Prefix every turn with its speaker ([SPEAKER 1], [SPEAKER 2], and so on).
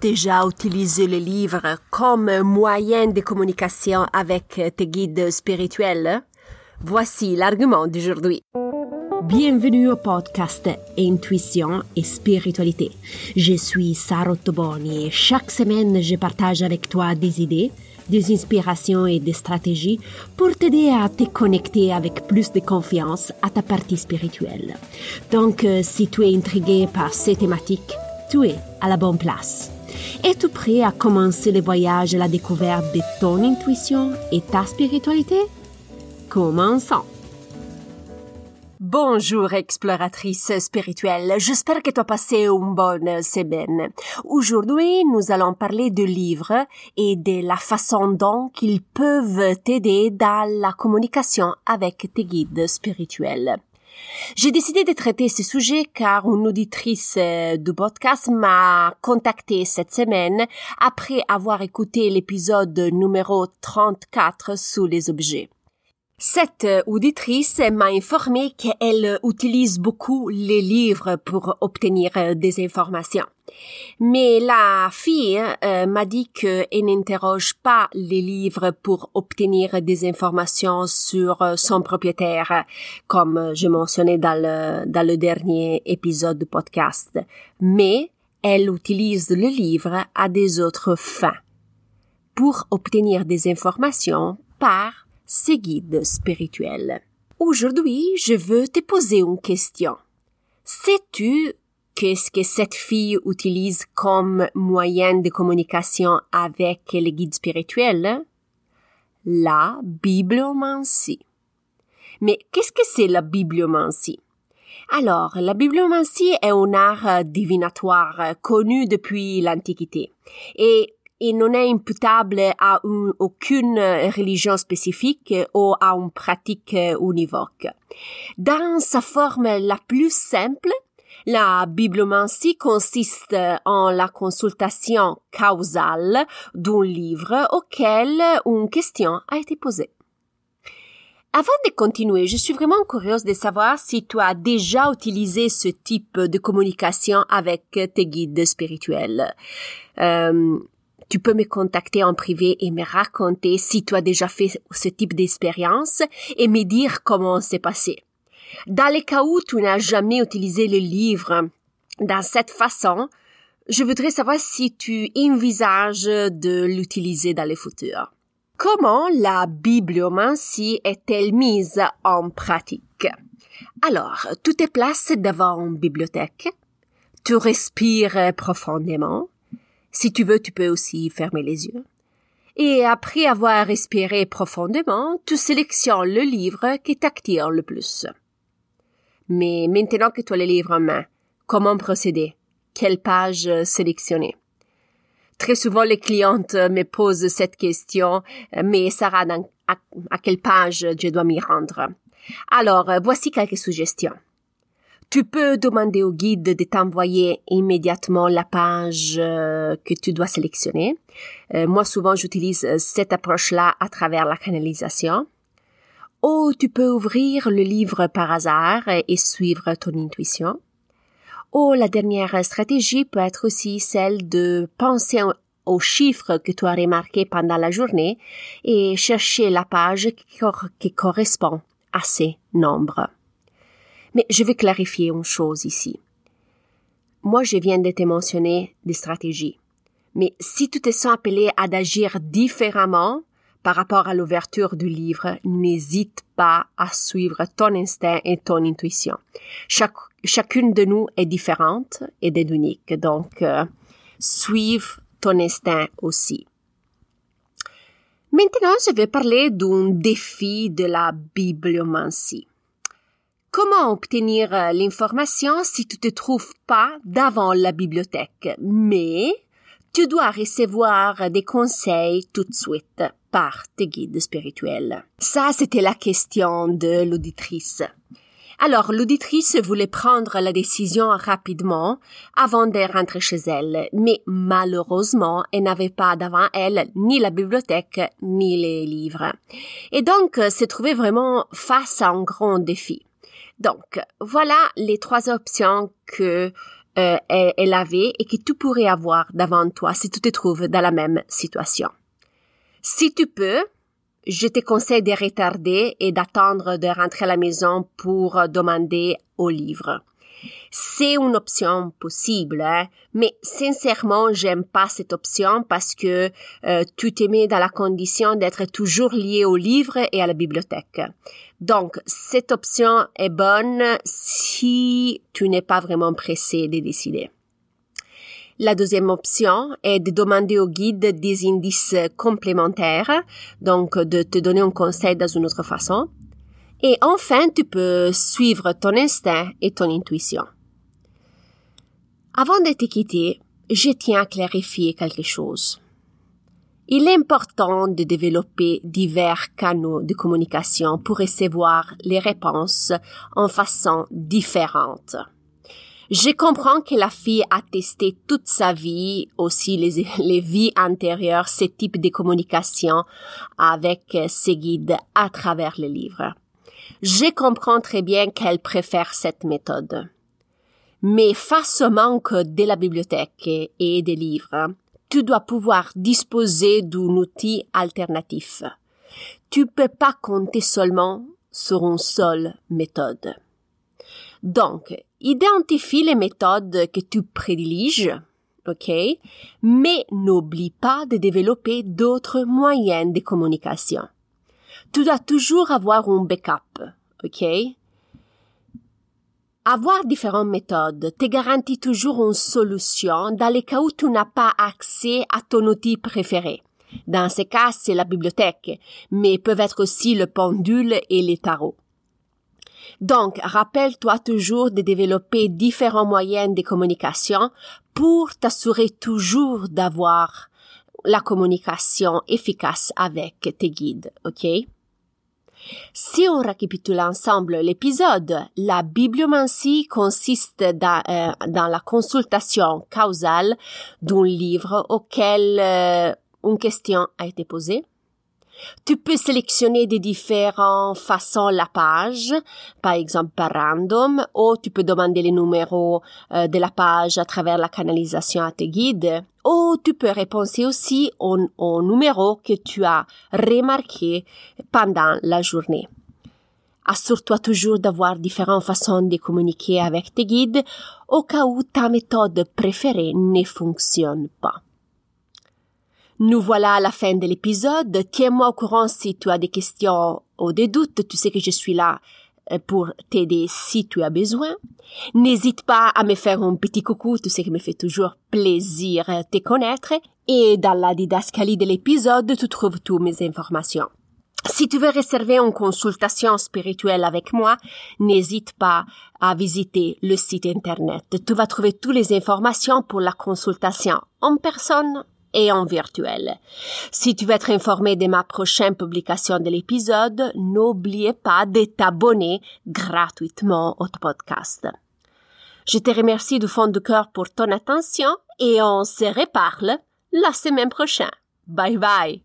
[SPEAKER 1] déjà utilisé le livre comme moyen de communication avec tes guides spirituels Voici l'argument d'aujourd'hui. Bienvenue au podcast Intuition et Spiritualité. Je suis Sarah Toboni et chaque semaine je partage avec toi des idées, des inspirations et des stratégies pour t'aider à te connecter avec plus de confiance à ta partie spirituelle. Donc, euh, si tu es intrigué par ces thématiques, tu es à la bonne place. Es-tu prêt à commencer le voyage à la découverte de ton intuition et ta spiritualité? Commençons. Bonjour exploratrice spirituelle, j'espère que tu as passé une bonne semaine. Aujourd'hui, nous allons parler de livres et de la façon dont ils peuvent t'aider dans la communication avec tes guides spirituels. J'ai décidé de traiter ce sujet car une auditrice euh, du podcast m'a contacté cette semaine après avoir écouté l'épisode numéro 34 sous les objets. Cette auditrice m'a informé qu'elle utilise beaucoup les livres pour obtenir des informations. Mais la fille euh, m'a dit qu'elle n'interroge pas les livres pour obtenir des informations sur son propriétaire, comme je mentionnais dans le, dans le dernier épisode du podcast. Mais elle utilise le livre à des autres fins pour obtenir des informations par ses guides spirituels. Aujourd'hui, je veux te poser une question. Sais-tu qu'est-ce que cette fille utilise comme moyen de communication avec les guides spirituels? La bibliomancie. Mais qu'est-ce que c'est la bibliomancie? Alors, la bibliomancie est un art divinatoire connu depuis l'Antiquité et il non est imputable à aucune religion spécifique ou à une pratique univoque. Dans sa forme la plus simple, la bibliomancie consiste en la consultation causale d'un livre auquel une question a été posée. Avant de continuer, je suis vraiment curieuse de savoir si tu as déjà utilisé ce type de communication avec tes guides spirituels. Euh, tu peux me contacter en privé et me raconter si tu as déjà fait ce type d'expérience et me dire comment c'est passé. Dans les cas où tu n'as jamais utilisé le livre dans cette façon, je voudrais savoir si tu envisages de l'utiliser dans le futur. Comment la bibliomancie est-elle mise en pratique? Alors, tu te places devant une bibliothèque, tu respires profondément, si tu veux, tu peux aussi fermer les yeux. Et après avoir respiré profondément, tu sélectionnes le livre qui t'attire le plus. Mais maintenant que tu as le livre en main, comment procéder? Quelle page sélectionner? Très souvent, les clientes me posent cette question, mais Sarah, à, à quelle page je dois m'y rendre? Alors, voici quelques suggestions. Tu peux demander au guide de t'envoyer immédiatement la page euh, que tu dois sélectionner. Euh, moi, souvent, j'utilise euh, cette approche-là à travers la canalisation. Ou tu peux ouvrir le livre par hasard et suivre ton intuition. Ou la dernière stratégie peut être aussi celle de penser aux chiffres que tu as remarqués pendant la journée et chercher la page qui correspond à ces nombres. Mais je vais clarifier une chose ici. Moi, je viens de te mentionner des stratégies. Mais si tu te sens appelé à agir différemment par rapport à l'ouverture du livre, n'hésite pas à suivre ton instinct et ton intuition. chacune de nous est différente et est unique. Donc, euh, suive ton instinct aussi. Maintenant, je vais parler d'un défi de la bibliomancie. Comment obtenir euh, l'information si tu te trouves pas devant la bibliothèque, mais tu dois recevoir des conseils tout de suite par tes guides spirituels. Ça, c'était la question de l'auditrice. Alors, l'auditrice voulait prendre la décision rapidement avant de rentrer chez elle, mais malheureusement, elle n'avait pas devant elle ni la bibliothèque ni les livres. Et donc, euh, se trouvait vraiment face à un grand défi. Donc, voilà les trois options que euh, elle avait et que tu pourrais avoir devant toi si tu te trouves dans la même situation. Si tu peux, je te conseille de retarder et d'attendre de rentrer à la maison pour demander au livre. C'est une option possible, hein, mais sincèrement, j'aime pas cette option parce que euh, tu te dans la condition d'être toujours lié au livre et à la bibliothèque. Donc, cette option est bonne si tu n'es pas vraiment pressé de décider. La deuxième option est de demander au guide des indices complémentaires, donc de te donner un conseil dans une autre façon. Et enfin, tu peux suivre ton instinct et ton intuition. Avant de te quitter, je tiens à clarifier quelque chose. Il est important de développer divers canaux de communication pour recevoir les réponses en façon différente. Je comprends que la fille a testé toute sa vie, aussi les, les vies antérieures, ce type de communication avec ses guides à travers les livres. Je comprends très bien qu'elle préfère cette méthode. Mais face au manque de la bibliothèque et des livres, tu dois pouvoir disposer d'un outil alternatif. Tu peux pas compter seulement sur une seule méthode. Donc, identifie les méthodes que tu privilégies, ok? Mais n'oublie pas de développer d'autres moyens de communication tu dois toujours avoir un backup, ok? Avoir différentes méthodes te garantit toujours une solution dans les cas où tu n'as pas accès à ton outil préféré. Dans ce cas, c'est la bibliothèque, mais peuvent être aussi le pendule et les tarots. Donc, rappelle-toi toujours de développer différents moyens de communication pour t'assurer toujours d'avoir la communication efficace avec tes guides, ok? Si on récapitule ensemble l'épisode, la bibliomancie consiste dans, euh, la consultation causale d'un livre auquel euh, une question a été posée. Tu peux sélectionner des différentes façons la page, par exemple par random, ou tu peux demander les numéros euh, de la page à travers la canalisation à tes guides, ou tu peux répondre aussi au, au numéro que tu as remarqué pendant la journée. Assure-toi toujours d'avoir différentes façons de communiquer avec tes guides au cas où ta méthode préférée ne fonctionne pas. Nous voilà à la fin de l'épisode. Tiens-moi au courant si tu as des questions ou des doutes. Tu sais que je suis là euh, pour t'aider si tu as besoin. N'hésite pas à me faire un petit coucou, tu sais que me fait toujours plaisir te connaître. Et dans la didascalie de l'épisode, tu trouves toutes mes informations. Si tu veux réserver une consultation spirituelle avec moi, n'hésite pas à visiter le site internet. Tu vas trouver toutes les informations pour la consultation en personne et en virtuel. Si tu veux être informé de ma prochaine publication de l'épisode, n'oubliez pas de t'abonner gratuitement au podcast. Je te remercie du fond du cœur pour ton attention et on se reparle la semaine prochaine. Bye bye!